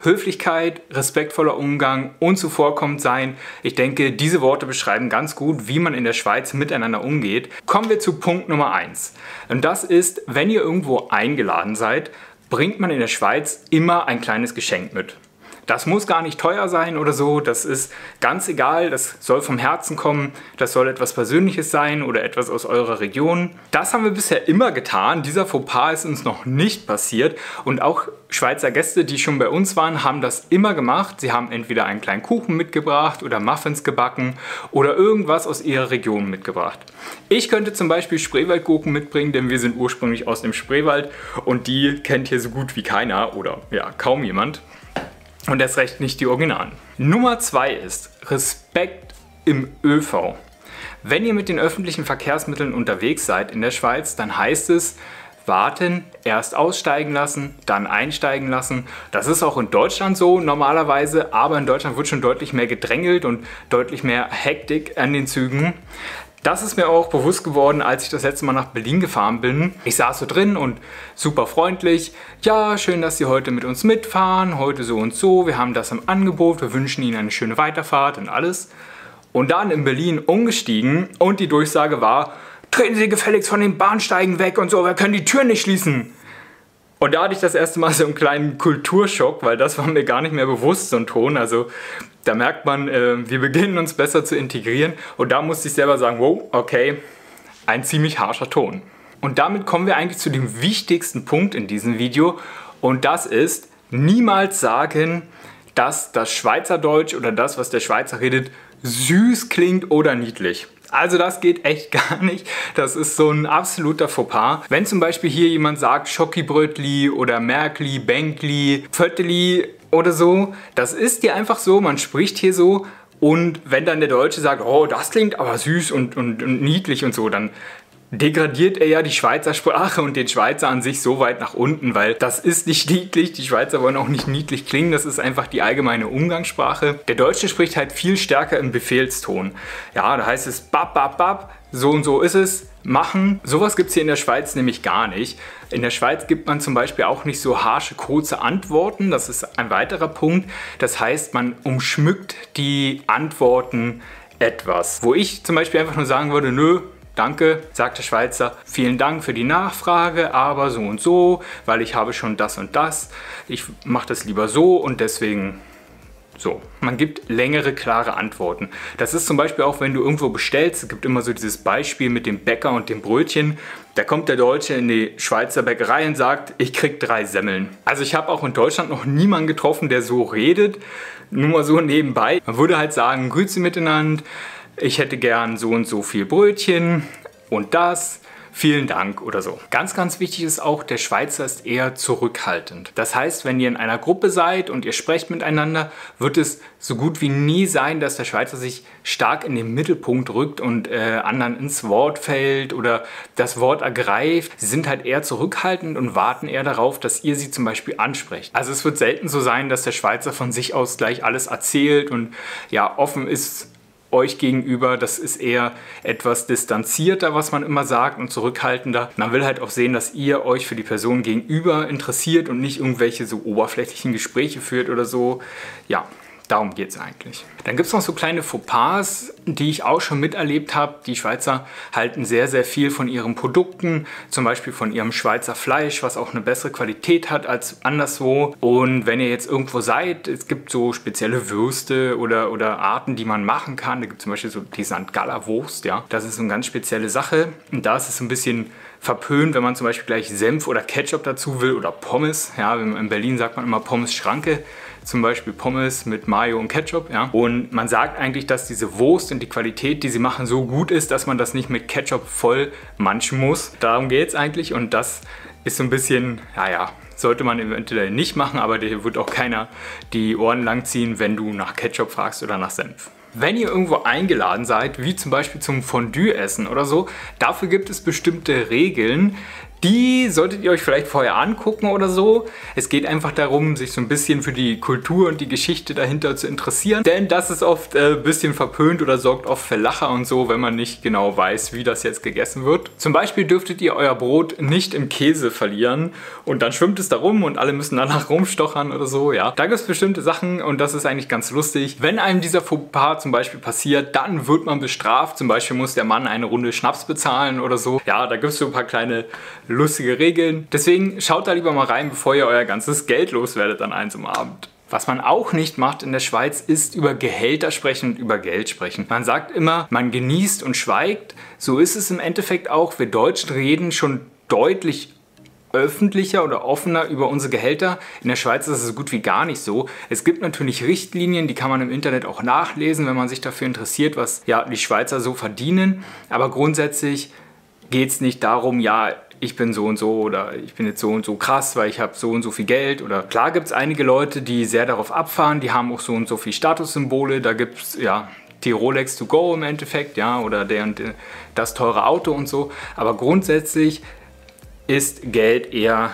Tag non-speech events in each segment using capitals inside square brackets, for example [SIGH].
Höflichkeit, respektvoller Umgang und zuvorkommend sein. Ich denke, diese Worte beschreiben ganz gut, wie man in der Schweiz miteinander umgeht. Kommen wir zu Punkt Nummer 1. Und das ist, wenn ihr irgendwo eingeladen seid, bringt man in der Schweiz immer ein kleines Geschenk mit. Das muss gar nicht teuer sein oder so, das ist ganz egal, das soll vom Herzen kommen, das soll etwas Persönliches sein oder etwas aus eurer Region. Das haben wir bisher immer getan, dieser Fauxpas ist uns noch nicht passiert und auch Schweizer Gäste, die schon bei uns waren, haben das immer gemacht. Sie haben entweder einen kleinen Kuchen mitgebracht oder Muffins gebacken oder irgendwas aus ihrer Region mitgebracht. Ich könnte zum Beispiel Spreewaldgurken mitbringen, denn wir sind ursprünglich aus dem Spreewald und die kennt hier so gut wie keiner oder ja, kaum jemand. Und erst recht nicht die Originalen. Nummer zwei ist Respekt im ÖV. Wenn ihr mit den öffentlichen Verkehrsmitteln unterwegs seid in der Schweiz, dann heißt es, warten, erst aussteigen lassen, dann einsteigen lassen. Das ist auch in Deutschland so normalerweise, aber in Deutschland wird schon deutlich mehr gedrängelt und deutlich mehr Hektik an den Zügen. Das ist mir auch bewusst geworden, als ich das letzte Mal nach Berlin gefahren bin. Ich saß so drin und super freundlich. Ja, schön, dass Sie heute mit uns mitfahren. Heute so und so. Wir haben das im Angebot. Wir wünschen Ihnen eine schöne Weiterfahrt und alles. Und dann in Berlin umgestiegen und die Durchsage war, treten Sie gefälligst von den Bahnsteigen weg und so, wir können die Tür nicht schließen. Und da hatte ich das erste Mal so einen kleinen Kulturschock, weil das war mir gar nicht mehr bewusst, so ein Ton. Also da merkt man, äh, wir beginnen uns besser zu integrieren. Und da musste ich selber sagen, wow, okay, ein ziemlich harscher Ton. Und damit kommen wir eigentlich zu dem wichtigsten Punkt in diesem Video. Und das ist, niemals sagen, dass das Schweizerdeutsch oder das, was der Schweizer redet, süß klingt oder niedlich. Also das geht echt [LAUGHS] gar nicht. Das ist so ein absoluter Fauxpas. Wenn zum Beispiel hier jemand sagt Schokibrötli oder Merkli, Bänkli, Pfötteli oder so, das ist dir einfach so, man spricht hier so und wenn dann der Deutsche sagt, oh, das klingt aber süß und, und, und niedlich und so, dann degradiert er ja die Schweizer Sprache und den Schweizer an sich so weit nach unten, weil das ist nicht [LAUGHS] niedlich, die Schweizer wollen auch nicht niedlich klingen, das ist einfach die allgemeine Umgangssprache. Der Deutsche spricht halt viel stärker im Befehlston. Ja, da heißt es bap, bap, bap, so und so ist es, machen. Sowas gibt es hier in der Schweiz nämlich gar nicht. In der Schweiz gibt man zum Beispiel auch nicht so harsche, kurze Antworten, das ist ein weiterer Punkt. Das heißt, man umschmückt die Antworten etwas. Wo ich zum Beispiel einfach nur sagen würde, nö, Danke, sagt der Schweizer, vielen Dank für die Nachfrage, aber so und so, weil ich habe schon das und das. Ich mache das lieber so und deswegen so, man gibt längere, klare Antworten. Das ist zum Beispiel auch, wenn du irgendwo bestellst, es gibt immer so dieses Beispiel mit dem Bäcker und dem Brötchen. Da kommt der Deutsche in die Schweizer Bäckerei und sagt, ich krieg drei Semmeln. Also ich habe auch in Deutschland noch niemanden getroffen, der so redet. Nur mal so nebenbei. Man würde halt sagen, Grüße miteinander ich hätte gern so und so viel Brötchen und das vielen Dank oder so. Ganz, ganz wichtig ist auch, der Schweizer ist eher zurückhaltend. Das heißt, wenn ihr in einer Gruppe seid und ihr sprecht miteinander, wird es so gut wie nie sein, dass der Schweizer sich stark in den Mittelpunkt rückt und äh, anderen ins Wort fällt oder das Wort ergreift. Sie sind halt eher zurückhaltend und warten eher darauf, dass ihr sie zum Beispiel ansprecht. Also es wird selten so sein, dass der Schweizer von sich aus gleich alles erzählt und ja offen ist euch gegenüber. Das ist eher etwas distanzierter, was man immer sagt und zurückhaltender. Man will halt auch sehen, dass ihr euch für die Person gegenüber interessiert und nicht irgendwelche so oberflächlichen Gespräche führt oder so. Ja, Darum geht es eigentlich. Dann gibt es noch so kleine Fauxpas, die ich auch schon miterlebt habe. Die Schweizer halten sehr, sehr viel von ihren Produkten, zum Beispiel von ihrem Schweizer Fleisch, was auch eine bessere Qualität hat als anderswo. Und wenn ihr jetzt irgendwo seid, es gibt so spezielle Würste oder, oder Arten, die man machen kann. Da gibt es zum Beispiel so die St. Galler Wurst, ja. Das ist so eine ganz spezielle Sache. Und da ist es ein bisschen verpönt, wenn man zum Beispiel gleich Senf oder Ketchup dazu will oder Pommes. Ja, in Berlin sagt man immer Pommes Schranke zum Beispiel Pommes mit Mayo und Ketchup. Ja? Und man sagt eigentlich, dass diese Wurst und die Qualität, die sie machen, so gut ist, dass man das nicht mit Ketchup voll manchen muss. Darum geht es eigentlich und das ist so ein bisschen, naja, sollte man eventuell nicht machen, aber dir wird auch keiner die Ohren langziehen, wenn du nach Ketchup fragst oder nach Senf. Wenn ihr irgendwo eingeladen seid, wie zum Beispiel zum Fondue essen oder so, dafür gibt es bestimmte Regeln, Die solltet ihr euch vielleicht vorher angucken oder so. Es geht einfach darum, sich so ein bisschen für die Kultur und die Geschichte dahinter zu interessieren. Denn das ist oft ein äh, bisschen verpönt oder sorgt oft für Lacher und so, wenn man nicht genau weiß, wie das jetzt gegessen wird. Zum Beispiel dürftet ihr euer Brot nicht im Käse verlieren und dann schwimmt es da rum und alle müssen danach rumstochern oder so. Ja, Da gibt es bestimmte Sachen und das ist eigentlich ganz lustig. Wenn einem dieser Fauxpas zum Beispiel passiert, dann wird man bestraft. Zum Beispiel muss der Mann eine Runde Schnaps bezahlen oder so. Ja, da gibt es so ein paar kleine lustige Regeln. Deswegen schaut da lieber mal rein, bevor ihr euer ganzes Geld loswerdet an einem Abend. Was man auch nicht macht in der Schweiz, ist über Gehälter sprechen und über Geld sprechen. Man sagt immer, man genießt und schweigt. So ist es im Endeffekt auch. Wir Deutschen reden schon deutlich öffentlicher oder offener über unsere Gehälter. In der Schweiz ist es so gut wie gar nicht so. Es gibt natürlich Richtlinien, die kann man im Internet auch nachlesen, wenn man sich dafür interessiert, was ja, die Schweizer so verdienen. Aber grundsätzlich geht es nicht darum, ja, ich bin so und so oder ich bin jetzt so und so krass, weil ich habe so und so viel Geld. Oder klar gibt es einige Leute, die sehr darauf abfahren, die haben auch so und so viel Statussymbole. Da gibt es ja die Rolex to go im Endeffekt, ja, oder der und das teure Auto und so. Aber grundsätzlich ist Geld eher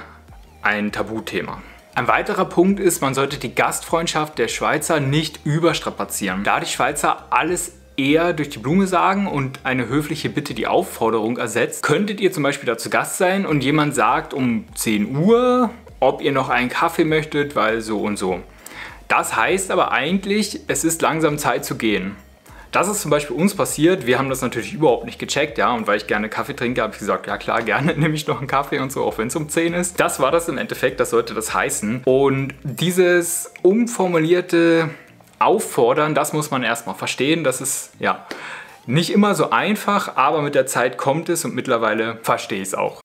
ein Tabuthema. Ein weiterer Punkt ist, man sollte die Gastfreundschaft der Schweizer nicht überstrapazieren. Da die Schweizer alles eher durch die Blume sagen und eine höfliche Bitte die Aufforderung ersetzt. Könntet ihr zum Beispiel da zu Gast sein und jemand sagt um 10 Uhr, ob ihr noch einen Kaffee möchtet, weil so und so. Das heißt aber eigentlich, es ist langsam Zeit zu gehen. Das ist zum Beispiel uns passiert. Wir haben das natürlich überhaupt nicht gecheckt, ja. Und weil ich gerne Kaffee trinke, habe ich gesagt, ja klar, [LAUGHS] gerne nehme ich noch einen Kaffee und so, auch wenn es um 10 ist. Das war das im Endeffekt, das sollte das heißen. Und dieses umformulierte auffordern, das muss man erstmal verstehen. Das ist ja nicht immer so einfach, aber mit der Zeit kommt es und mittlerweile verstehe ich es auch.